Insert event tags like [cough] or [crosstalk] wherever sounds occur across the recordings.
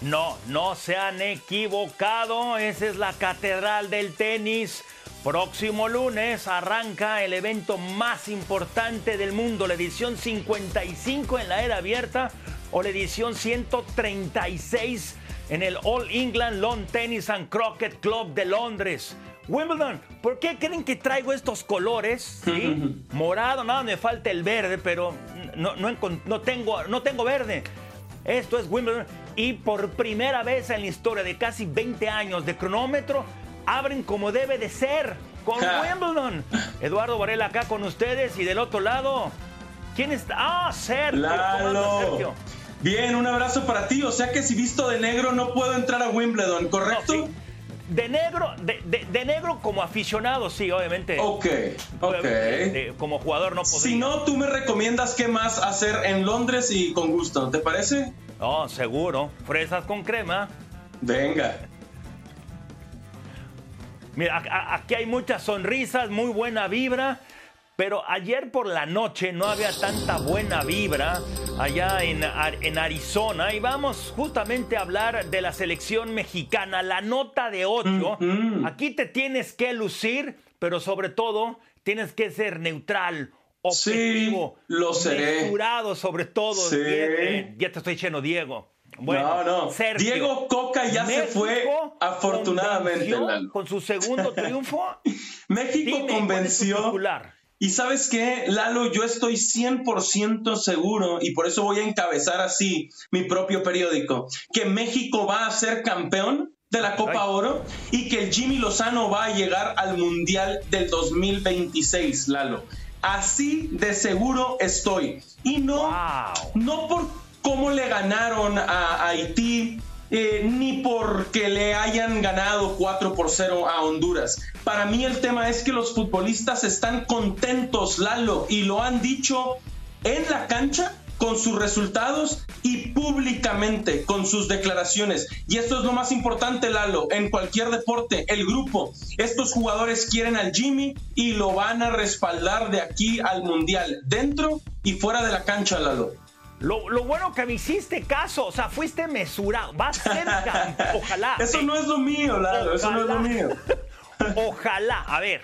No, no se han equivocado. Esa es la catedral del tenis. Próximo lunes arranca el evento más importante del mundo, la edición 55 en la era abierta o la edición 136 en el All England Lawn Tennis and Croquet Club de Londres. Wimbledon, ¿por qué creen que traigo estos colores? ¿Sí? [laughs] Morado, nada, me falta el verde, pero no, no, no, tengo, no tengo verde. Esto es Wimbledon y por primera vez en la historia de casi 20 años de cronómetro, abren como debe de ser con Wimbledon. Eduardo Varela acá con ustedes y del otro lado, ¿quién está? Ah, Sergio. Sergio? Bien, un abrazo para ti. O sea que si visto de negro no puedo entrar a Wimbledon, ¿correcto? De negro, de, negro como aficionado, sí, obviamente. Ok, ok. como jugador no podría. Si no, tú me recomiendas qué más hacer en Londres y con gusto, ¿te parece? Oh, seguro. Fresas con crema. Venga. Mira, aquí hay muchas sonrisas, muy buena vibra. Pero ayer por la noche no había tanta buena vibra allá en, en, Arizona y vamos justamente a hablar de la selección mexicana, la nota de 8. Aquí te tienes que lucir, pero sobre todo tienes que ser neutral, objetivo, sí, lo seré. sobre todo. Sí. Ya te estoy diciendo, Diego. Bueno, no, no. Diego Coca ya se fue, afortunadamente. Con su segundo [laughs] triunfo. México convenció. Y sabes qué, Lalo, yo estoy 100% seguro, y por eso voy a encabezar así mi propio periódico, que México va a ser campeón de la Copa Oro y que el Jimmy Lozano va a llegar al Mundial del 2026, Lalo. Así de seguro estoy. Y no, no por cómo le ganaron a Haití, eh, ni porque le hayan ganado 4 por 0 a Honduras. Para mí el tema es que los futbolistas están contentos, Lalo, y lo han dicho en la cancha con sus resultados y públicamente con sus declaraciones. Y esto es lo más importante, Lalo, en cualquier deporte, el grupo. Estos jugadores quieren al Jimmy y lo van a respaldar de aquí al Mundial, dentro y fuera de la cancha, Lalo. Lo, bueno que me hiciste caso, o sea, fuiste mesurado. Va a ser [laughs] ojalá. Eso no es lo mío, Lalo, eso no es lo mío. [laughs] ojalá, a ver,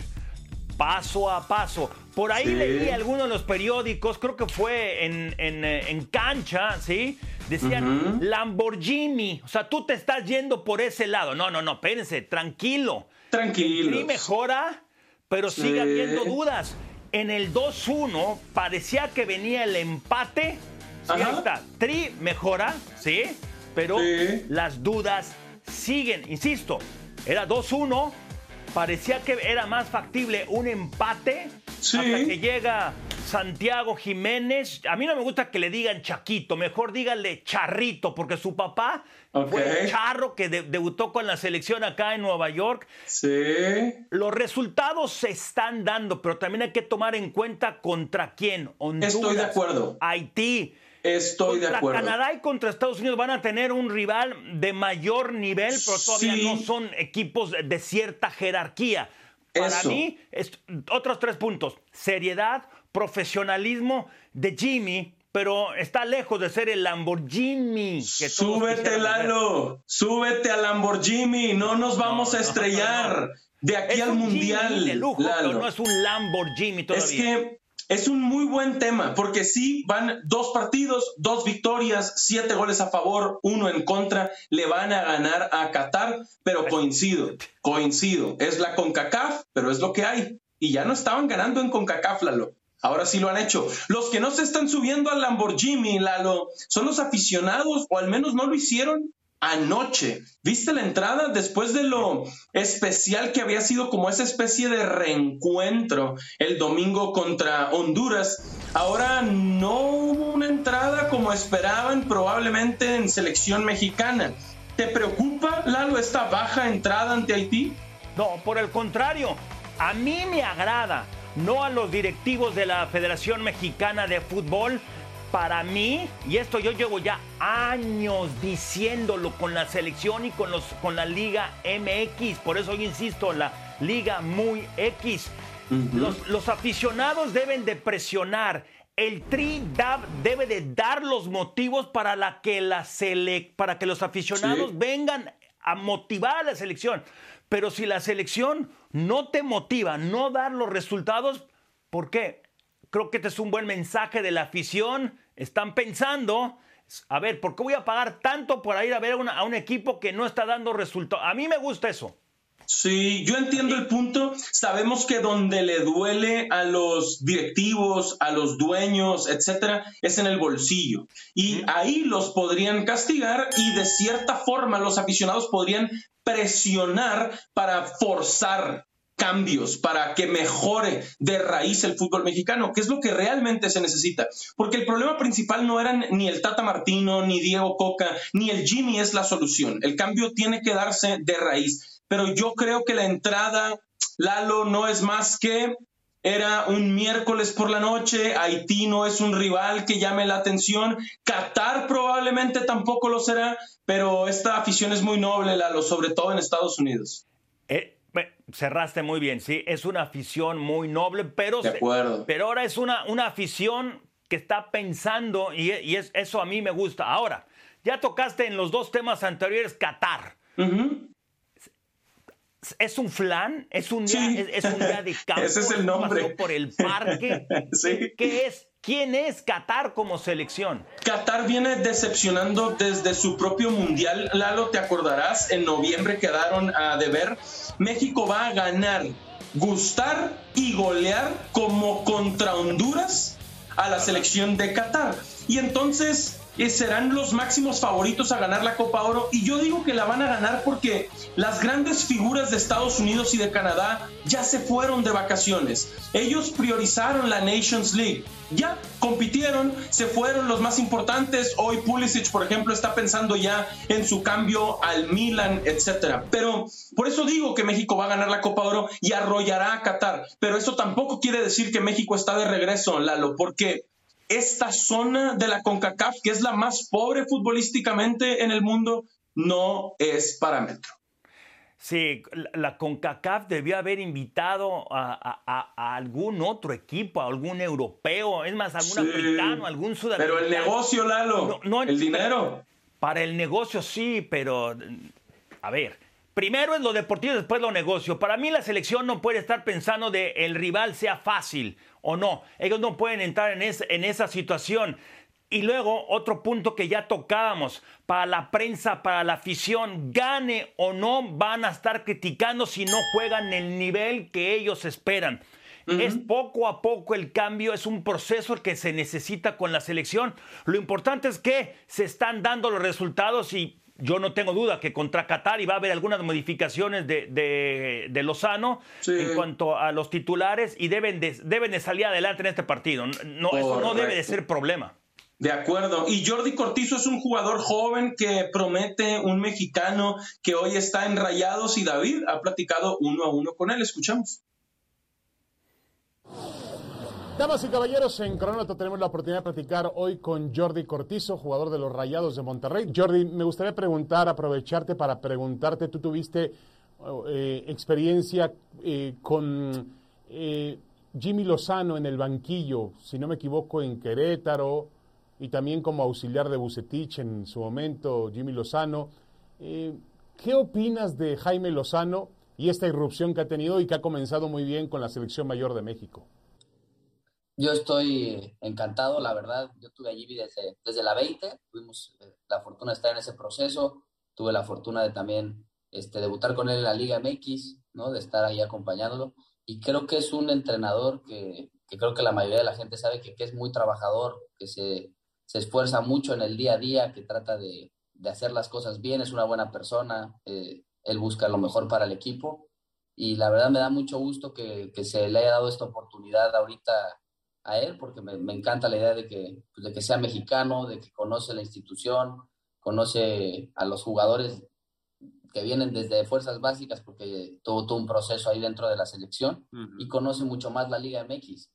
paso a paso. Por ahí leí algunos de los periódicos, creo que fue en, en, eh, cancha, ¿sí? Decían Lamborghini. O sea, tú te estás yendo por ese lado. No, no, no, espérense, tranquilo. Tranquilo. Y mejora, pero sigue habiendo dudas. En el 2-1 parecía que venía el empate Sí, está. Tri mejora, ¿sí? Pero las dudas siguen. Insisto, era 2-1. Parecía que era más factible un empate hasta que llega Santiago Jiménez. A mí no me gusta que le digan Chaquito, mejor díganle Charrito, porque su papá fue el charro que debutó con la selección acá en Nueva York. Sí. Los resultados se están dando, pero también hay que tomar en cuenta contra quién. Honduras, Estoy de acuerdo. Haití. Estoy de acuerdo. Canadá y contra Estados Unidos van a tener un rival de mayor nivel, pero todavía no son equipos de cierta jerarquía. Para mí, otros tres puntos. Seriedad, profesionalismo de Jimmy, pero está lejos de ser el Lamborghini. súbete, Lalo. Súbete al Lamborghini. No nos vamos a estrellar. de aquí al mundial. De lujo, Pero no es un Lamborghini todavía. Es que es un muy buen tema, porque sí van dos partidos, dos victorias, siete goles a favor, uno en contra, le van a ganar a Qatar, pero coincido, coincido, es la CONCACAF, pero es lo que hay. Y ya no estaban ganando en CONCACAF, Lalo. Ahora sí lo han hecho. Los que no se están subiendo al Lamborghini, Lalo, son los aficionados, o al menos no lo hicieron anoche. ¿Viste la entrada después de lo especial que había sido como esa especie de reencuentro el domingo contra Honduras? Ahora no hubo una entrada como esperaban probablemente en selección mexicana. ¿Te preocupa, Lalo, esta baja entrada ante Haití? No, por el contrario, a mí me agrada, no a los directivos de la Federación Mexicana de Fútbol, para mí, y esto yo llevo ya años diciéndolo con la selección y con, los, con la Liga MX, por eso yo insisto, la Liga Muy X. los, los aficionados deben de presionar el Tri debe de dar los motivos para, la que, la para que los aficionados vengan a motivar a la selección. Pero si la selección no te motiva, no dar los resultados, ¿por qué? Creo que este es un buen mensaje de la afición. Están pensando, a ver, ¿por qué voy a pagar tanto por ir a ver a un equipo que no está dando resultados? A mí me gusta eso. Sí, yo entiendo el punto. Sabemos que donde le duele a los directivos, a los dueños, etcétera, es en el bolsillo. Y ahí los podrían castigar y de cierta forma los aficionados podrían presionar para forzar cambios para que mejore de raíz el fútbol mexicano, que es lo que realmente se necesita. Porque el problema principal no eran ni el Tata Martino, ni Diego Coca, ni el Jimmy es la solución. El cambio tiene que darse de raíz pero yo creo que la entrada, Lalo, no es más que era un miércoles por la noche, Haití no es un rival que llame la atención, Qatar probablemente tampoco lo será, pero esta afición es muy noble, Lalo, sobre todo en Estados Unidos. Eh, cerraste muy bien, sí, es una afición muy noble, pero, pero ahora es una, una afición que está pensando y, es, eso a mí me gusta. Ahora, ya tocaste en los dos temas anteriores Qatar es un flan, es un día, es, un día de campo. [laughs] Ese es el nombre. por el parque. [laughs] ¿Qué es? ¿Quién es Qatar como selección? Qatar viene decepcionando desde su propio mundial. Lalo, te acordarás, en noviembre quedaron a deber. México va a ganar, gustar y golear como contra Honduras a la selección de Qatar. Y entonces serán los máximos favoritos a ganar la Copa Oro y yo digo que la van a ganar porque las grandes figuras de Estados Unidos y de Canadá ya se fueron de vacaciones. Ellos priorizaron la Nations League. Ya compitieron, se fueron los más importantes. Hoy Pulisic, por ejemplo, está pensando ya en su cambio al Milan, etc. Pero por eso digo que México va a ganar la Copa Oro y arrollará a Qatar. Pero eso tampoco quiere decir que México está de regreso, Lalo, porque esta zona de la CONCACAF, que es la más pobre futbolísticamente en el mundo, no es parámetro. Sí, la CONCACAF debió haber invitado a, algún otro equipo, a algún europeo, es más, algún africano, algún sudamericano. Pero el negocio, Lalo, no, el dinero. Para el negocio sí, pero a ver, primero es lo deportivo, después lo negocio. Para mí la selección no puede estar pensando de el rival sea fácil o no. Ellos no pueden entrar en, en esa situación. Y luego, otro punto que ya tocábamos, para la prensa, para la afición, gane o no, van a estar criticando si no juegan el nivel que ellos esperan. Es poco a poco el cambio, es un proceso que se necesita con la selección. Lo importante es que se están dando los resultados y yo no tengo duda que contra Qatar va a haber algunas modificaciones de, de, Lozano en cuanto a los titulares y deben de, deben de salir adelante en este partido. No, eso no debe de ser problema. De acuerdo. Y Jordi Cortizo es un jugador joven que promete un mexicano que hoy está en Rayados y David ha platicado uno a uno con él. Escuchamos. Damas y caballeros, en Cronómetro tenemos la oportunidad de platicar hoy con Jordi Cortizo, jugador de los Rayados de Monterrey. Jordi, me gustaría preguntar, aprovecharte para preguntarte, tú tuviste eh, experiencia eh, con eh, Jimmy Lozano en el banquillo, si no me equivoco, en Querétaro, y también como auxiliar de Bucetich en su momento, Jimmy Lozano. ¿Qué opinas de Jaime Lozano y esta irrupción que ha tenido y que ha comenzado muy bien con la selección mayor de México? Yo estoy encantado, la verdad. Yo tuve a Jimmy desde, desde la 20, tuvimos eh, la fortuna de estar en ese proceso, tuve la fortuna de también este, debutar con él en la Liga MX, ¿no? de estar ahí acompañándolo. Y creo que es un entrenador que, que creo que la mayoría de la gente sabe que, que es muy trabajador, que se, se, esfuerza mucho en el día a día, que trata de, de hacer las cosas bien, es una buena persona, eh, él busca lo mejor para el equipo. Y la verdad me da mucho gusto que, que se le haya dado esta oportunidad ahorita a él porque me, encanta la idea de que, pues, de que sea mexicano, de que conoce la institución, conoce a los jugadores que vienen desde fuerzas básicas porque tuvo todo un proceso ahí dentro de la selección y conoce mucho más la Liga MX.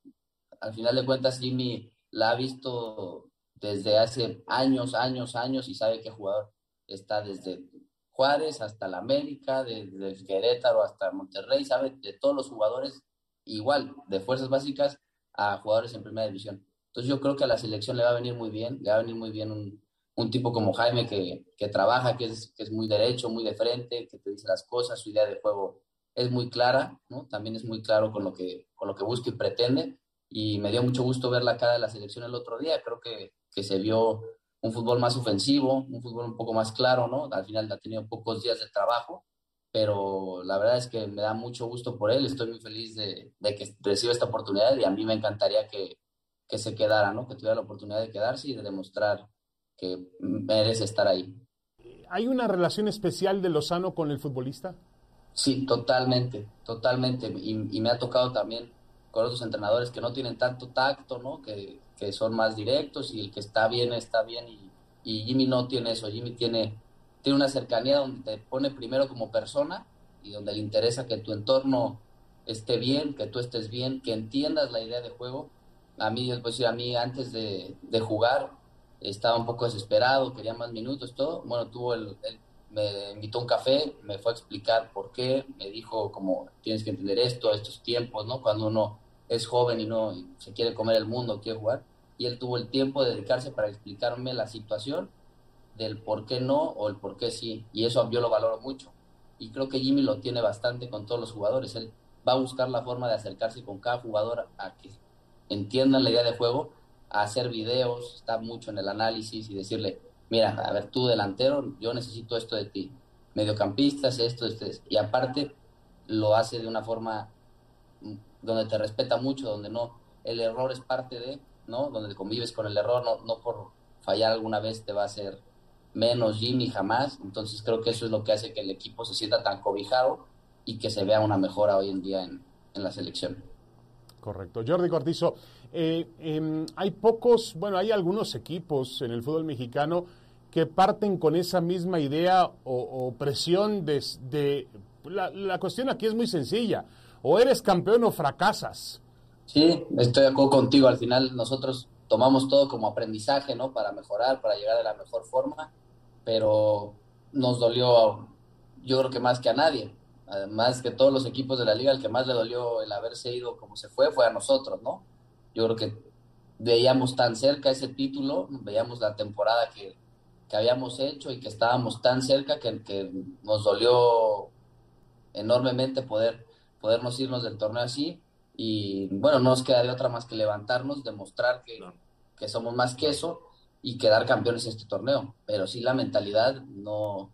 Al final de cuentas, Jimmy la ha visto desde hace años, años, años y sabe qué jugador está desde Juárez hasta la América, desde Querétaro hasta Monterrey, sabe de todos los jugadores igual, de fuerzas básicas a jugadores en primera división. Entonces yo creo que a la selección le va a venir muy bien, le va a venir muy bien un, un tipo como Jaime que, que trabaja, que es, que es, muy derecho, muy de frente, que te dice las cosas, su idea de juego es muy clara, ¿no? También es muy claro con lo que, con lo que busca y pretende. Y me dio mucho gusto ver la cara de la selección el otro día. Creo que, que se vio un fútbol más ofensivo, un fútbol un poco más claro, ¿no? Al final ha tenido pocos días de trabajo, pero la verdad es que me da mucho gusto por él. Estoy muy feliz de, de que reciba esta oportunidad y a mí me encantaría que, que se quedara, ¿no? Que tuviera la oportunidad de quedarse y de demostrar que merece estar ahí. ¿Hay una relación especial de Lozano con el futbolista? Sí, totalmente, totalmente. Y, me ha tocado también con otros entrenadores que no tienen tanto tacto, ¿no? Que, que son más directos y el que está bien está bien y, y, Jimmy no tiene eso. Jimmy tiene, tiene una cercanía donde te pone primero como persona y donde le interesa que tu entorno esté bien, que tú estés bien, que entiendas la idea de juego. A mí, pues, a mí antes de, jugar estaba un poco desesperado, quería más minutos, todo. Bueno, tuvo el, me invitó a un café, me fue a explicar por qué, me dijo como tienes que entender esto, estos tiempos, ¿no? Cuando uno es joven y no se quiere comer el mundo, quiere jugar. Y él tuvo el tiempo de dedicarse para explicarme la situación del por qué no o el por qué sí. Y eso yo lo valoro mucho. Y creo que Jimmy lo tiene bastante con todos los jugadores. Él va a buscar la forma de acercarse con cada jugador a que entiendan la idea de juego a hacer videos, está mucho en el análisis y decirle, mira, a ver, tú delantero, yo necesito esto de ti. Mediocampistas, esto, esto, Y aparte lo hace de una forma mm, donde te respeta mucho, donde no, el error es parte de, ¿no? Donde convives con el error, no, no por fallar alguna vez te va a hacer menos Jimmy jamás. Entonces creo que eso es lo que hace que el equipo se sienta tan cobijado y que se vea una mejora hoy en día en, en la selección. Correcto. Jordi Cortizo, eh, em, hay pocos, bueno, hay algunos equipos en el fútbol mexicano que parten con esa misma idea o, presión de... la, cuestión aquí es muy sencilla, o eres campeón o fracasas. Sí, estoy de acuerdo contigo, al final nosotros tomamos todo como aprendizaje, ¿no? Para mejorar, para llegar de la mejor forma, pero nos dolió, yo creo que más que a nadie, además que todos los equipos de la liga, el que más le dolió el haberse ido como se fue fue a nosotros, ¿no? Yo creo que veíamos tan cerca ese título, veíamos la temporada que, habíamos hecho y que estábamos tan cerca que, que, nos dolió enormemente poder podernos irnos del torneo así y bueno, no nos queda de otra más que levantarnos, demostrar que, que somos más que eso y quedar campeones en este torneo, pero sí la mentalidad no,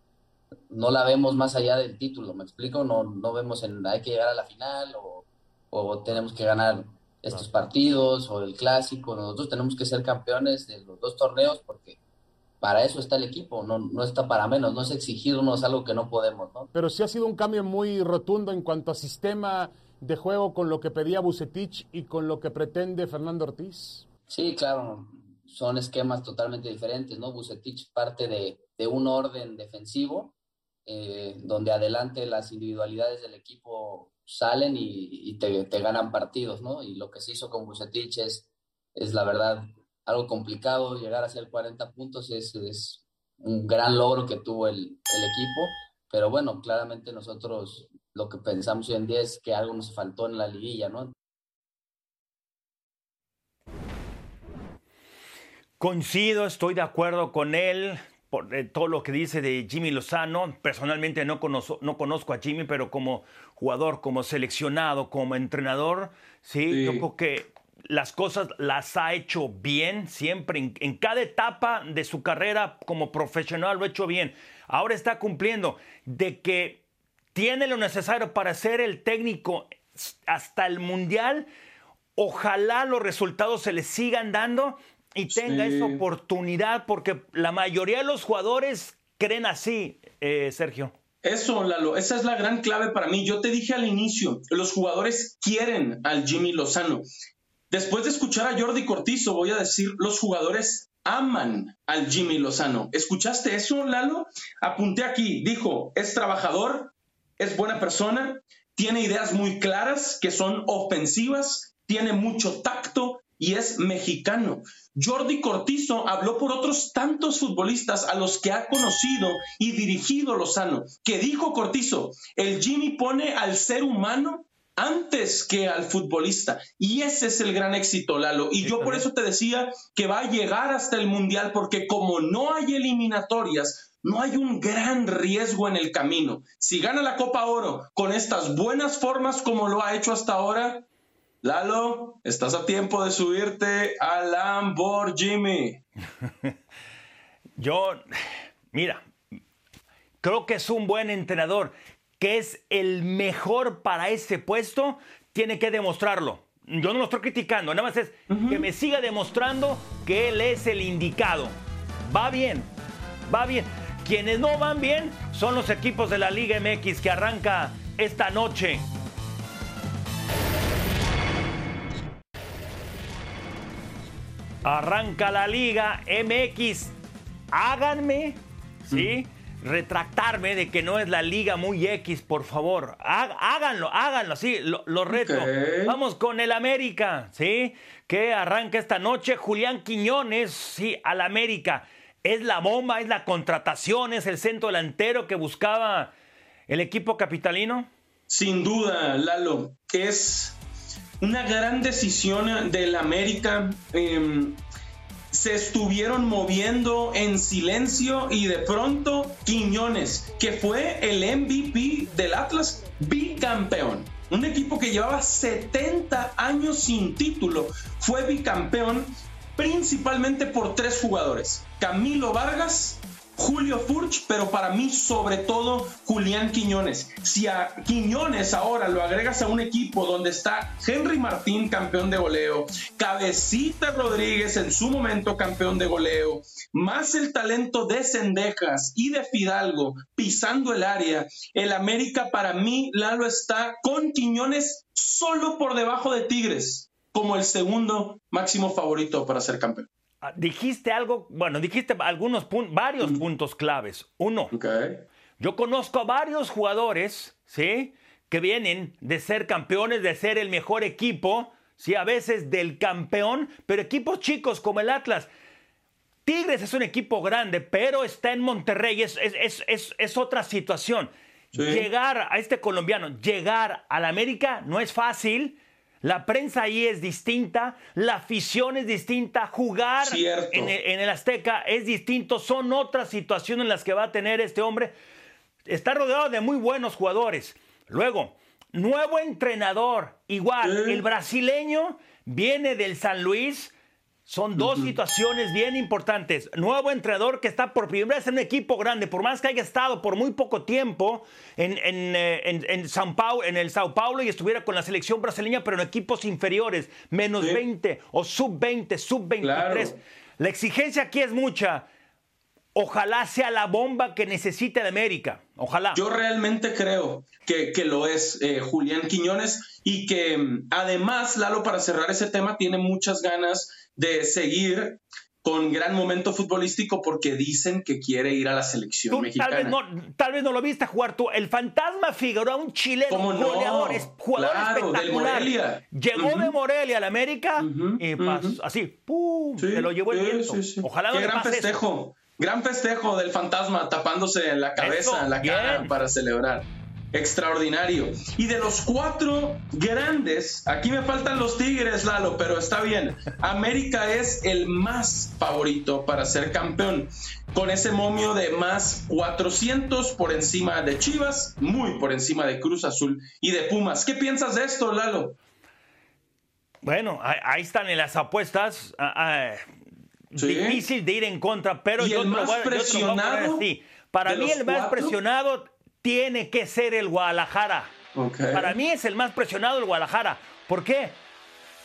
no la vemos más allá del título, ¿me explico? No, no vemos en hay que llegar a la final o, o tenemos que ganar estos partidos o el clásico. Nosotros tenemos que ser campeones de los dos torneos porque para eso está el equipo, no, no está para menos, no es exigirnos algo que no podemos, ¿no? Pero sí ha sido un cambio muy rotundo en cuanto a sistema de juego con lo que pedía Bucetich y con lo que pretende Fernando Ortiz. Sí, claro, son esquemas totalmente diferentes, ¿no? Bucetich parte de, de un orden defensivo, eh, donde adelante las individualidades del equipo salen y, te, ganan partidos, ¿no? Y lo que se hizo con Bucetich es, es la verdad algo complicado, llegar a hacer 40 puntos es, es un gran logro que tuvo el, el, equipo, pero bueno, claramente nosotros lo que pensamos hoy en día es que algo nos faltó en la liguilla, ¿no? Coincido, estoy de acuerdo con él por eh, todo lo que dice de Jimmy Lozano. Personalmente no conozco, no conozco a Jimmy, pero como jugador, como seleccionado, como entrenador, sí, yo creo que las cosas las ha hecho bien siempre, en, en, cada etapa de su carrera como profesional lo ha hecho bien. Ahora está cumpliendo de que tiene lo necesario para ser el técnico hasta el Mundial. Ojalá los resultados se le sigan dando y tenga esa oportunidad, porque la mayoría de los jugadores creen así, eh, Sergio. Eso, Lalo, esa es la gran clave para mí. Yo te dije al inicio, los jugadores quieren al Jimmy Lozano. Después de escuchar a Jordi Cortizo, voy a decir, los jugadores aman al Jimmy Lozano. ¿Escuchaste eso, Lalo? Apunté aquí, dijo, es trabajador, es buena persona, tiene ideas muy claras que son ofensivas, tiene mucho tacto, y es mexicano. Jordi Cortizo habló por otros tantos futbolistas a los que ha conocido y dirigido Lozano, que dijo Cortizo, el Jimmy pone al ser humano antes que al futbolista. Y ese es el gran éxito, Lalo. Y yo por eso te decía que va a llegar hasta el Mundial, porque como no hay eliminatorias, no hay un gran riesgo en el camino. Si gana la Copa Oro con estas buenas formas como lo ha hecho hasta ahora, Lalo, estás a tiempo de subirte a Lamborghini. [laughs] Yo, mira, creo que es un buen entrenador que es el mejor para ese puesto, tiene que demostrarlo. Yo no lo estoy criticando, nada más es que me siga demostrando que él es el indicado. Va bien, va bien. Quienes no van bien son los equipos de la Liga MX que arranca esta noche. Arranca la Liga MX. Háganme, ¿sí? Retractarme de que no es la liga muy X, por favor. Háganlo, háganlo, sí, lo, reto. Vamos con el América, ¿sí? Que arranca esta noche. Julián Quiñones, sí, al América. Es la bomba, es la contratación, es el centro delantero que buscaba el equipo capitalino. Sin duda, Lalo, es una gran decisión del América. Em, se estuvieron moviendo en silencio y de pronto Quiñones, que fue el MVP del Atlas, bicampeón. Un equipo que llevaba 70 años sin título, fue bicampeón principalmente por tres jugadores. Camilo Vargas, Julio Furch, pero para mí sobre todo Julián Quiñones. Si a Quiñones ahora lo agregas a un equipo donde está Henry Martín, campeón de goleo, Cabecita Rodríguez en su momento campeón de goleo, más el talento de Cendejas y de Fidalgo pisando el área, el América para mí, Lalo está con Quiñones solo por debajo de Tigres como el segundo máximo favorito para ser campeón. Ah, dijiste algo, bueno, dijiste algunos puntos, varios puntos claves. Uno, yo conozco a varios jugadores, ¿sí? Que vienen de ser campeones, de ser el mejor equipo, sí, a veces del campeón, pero equipos chicos como el Atlas. Tigres es un equipo grande, pero está en Monterrey, es, es, otra situación. Llegar a este colombiano, llegar al América no es fácil la prensa ahí es distinta, la afición es distinta, jugar en el, Azteca es distinto, son otras situaciones en las que va a tener este hombre. Está rodeado de muy buenos jugadores. Luego, nuevo entrenador, igual, el brasileño viene del San Luis, son dos situaciones bien importantes. Nuevo entrenador que está por primera vez en un equipo grande, por más que haya estado por muy poco tiempo en, en, eh, en, Paulo, en el Sao Paulo y estuviera con la selección brasileña, pero en equipos inferiores, menos 20 o sub 20, sub 23. La exigencia aquí es mucha. Ojalá sea la bomba que necesite de América. Ojalá. Yo realmente creo que, que lo es eh, Julián Quiñones y que mm, además, Lalo, para cerrar ese tema, tiene muchas ganas de seguir con gran momento futbolístico porque dicen que quiere ir a la selección mexicana. Tal vez, no, tal vez no lo viste jugar tú. El fantasma Figueroa, un chileno goleador, es jugador espectacular. Llegó de Morelia a la América y así, ¡pum! se lo llevó el viento. Ojalá Qué gran festejo. Gran festejo del fantasma tapándose en la cabeza, en la cara para celebrar extraordinario. Y de los cuatro grandes, aquí me faltan los Tigres, Lalo, pero está bien. América es el más favorito para ser campeón, con ese momio de más 400 por encima de Chivas, muy por encima de Cruz Azul y de Pumas. ¿Qué piensas de esto, Lalo? Bueno, ahí están en las apuestas. Ah, difícil de ir en contra, pero ¿Y el más presionado. Para mí, el más presionado tiene que ser el Guadalajara. Para mí es el más presionado el Guadalajara. ¿Por qué?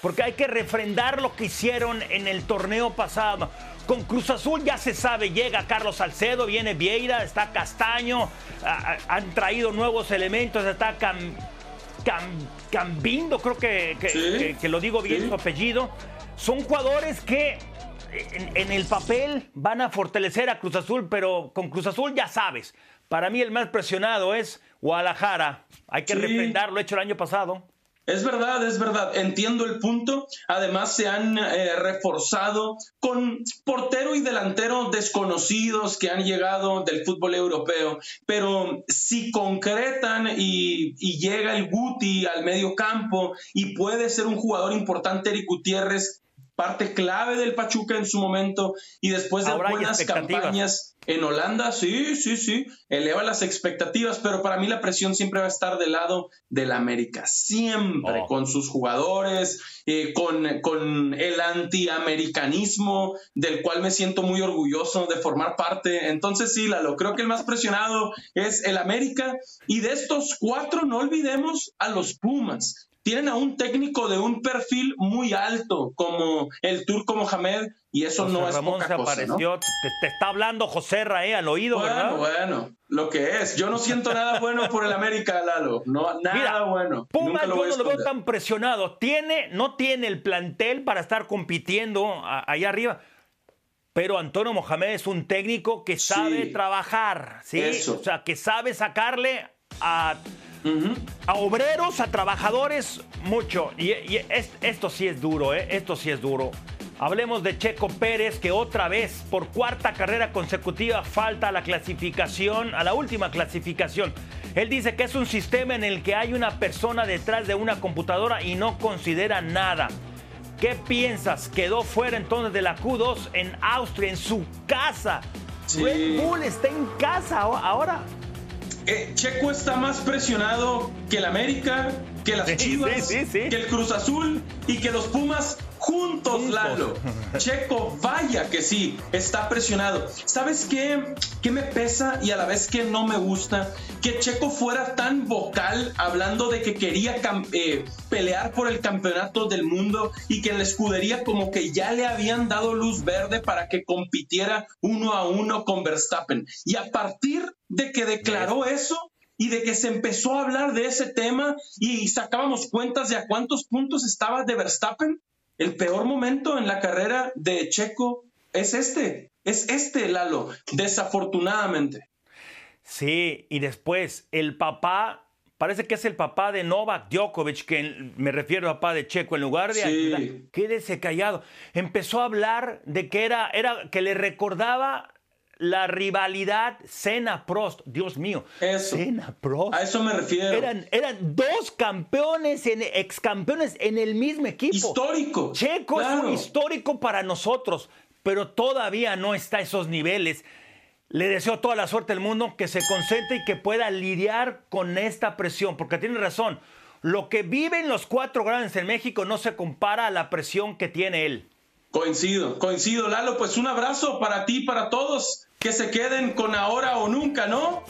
Porque hay que refrendar lo que hicieron en el torneo pasado. Con Cruz Azul ya se sabe, llega Carlos Salcedo, viene Vieira, está Castaño, han traído nuevos elementos, está Cambindo, creo que, que, lo digo bien su apellido. Son jugadores que en, en, el papel van a fortalecer a Cruz Azul, pero con Cruz Azul ya sabes, para mí el más presionado es Guadalajara. Hay que refrendar lo hecho el año pasado. Es verdad, es verdad. Entiendo el punto. Además, se han eh, reforzado con portero y delantero desconocidos que han llegado del fútbol europeo. Pero si concretan y, y llega el Guti al medio campo y puede ser un jugador importante, Eric Gutiérrez, parte clave del Pachuca en su momento y después de buenas campañas en Holanda, sí, sí, sí, eleva las expectativas, pero para mí la presión siempre va a estar del lado del América, siempre oh. con sus jugadores, eh, con, con el antiamericanismo del cual me siento muy orgulloso de formar parte. Entonces sí, Lalo, creo que el más presionado es el América. Y de estos cuatro no olvidemos a los Pumas tienen a un técnico de un perfil muy alto, como el turco Mohamed, y eso no es Ramón se apareció, te, está hablando José Raé al oído, bueno, ¿verdad? Bueno, lo que es. Yo no siento nada bueno por el América, Lalo. No, nada bueno. Pumas yo no lo veo tan presionado. Tiene, no tiene el plantel para estar compitiendo allá arriba. Pero Antonio Mohamed es un técnico que sabe trabajar, ¿sí? Eso. O sea, que sabe sacarle a a obreros, a trabajadores, mucho. Y, esto sí es duro, ¿eh? Esto sí es duro. Hablemos de Checo Pérez, que otra vez, por cuarta carrera consecutiva, falta a la clasificación, a la última clasificación. Él dice que es un sistema en el que hay una persona detrás de una computadora y no considera nada. ¿Qué piensas? Quedó fuera entonces de la Q2 en Austria, en su casa. Red Bull está en casa ahora. Eh, Checo está más presionado que el América, que las Chivas, que el Cruz Azul y que los Pumas juntos, Lalo. Checo, vaya que sí, está presionado. ¿Sabes qué? ¿Qué me pesa y a la vez que no me gusta? Que Checo fuera tan vocal hablando de que quería eh, pelear por el campeonato del mundo y que en la escudería como que ya le habían dado luz verde para que compitiera uno a uno con Verstappen. Y a partir de que declaró eso, y de que se empezó a hablar de ese tema y sacábamos cuentas de a cuántos puntos estaba de Verstappen, el peor momento en la carrera de Checo es este, es este, Lalo, desafortunadamente. Sí, y después el papá, parece que es el papá de Novak Djokovic, que me refiero a papá de Checo, en lugar de sí. quédese callado. Empezó a hablar de que era, era que le recordaba la rivalidad Cena-Prost. Dios mío. Eso. Cena-Prost. A eso me refiero. Eran, eran dos campeones, en, ex campeones en el mismo equipo. Histórico. Checo es un histórico para nosotros, pero todavía no está a esos niveles. Le deseo toda la suerte del mundo, que se concentre y que pueda lidiar con esta presión, porque tiene razón. Lo que viven los cuatro grandes en México no se compara a la presión que tiene él. Coincido, coincido, Lalo. Pues un abrazo para ti, para todos que se queden con ahora o nunca, ¿no?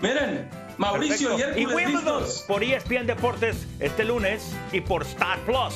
Miren, Mauricio y Hércules y por ESPN Deportes este lunes y por Star Plus.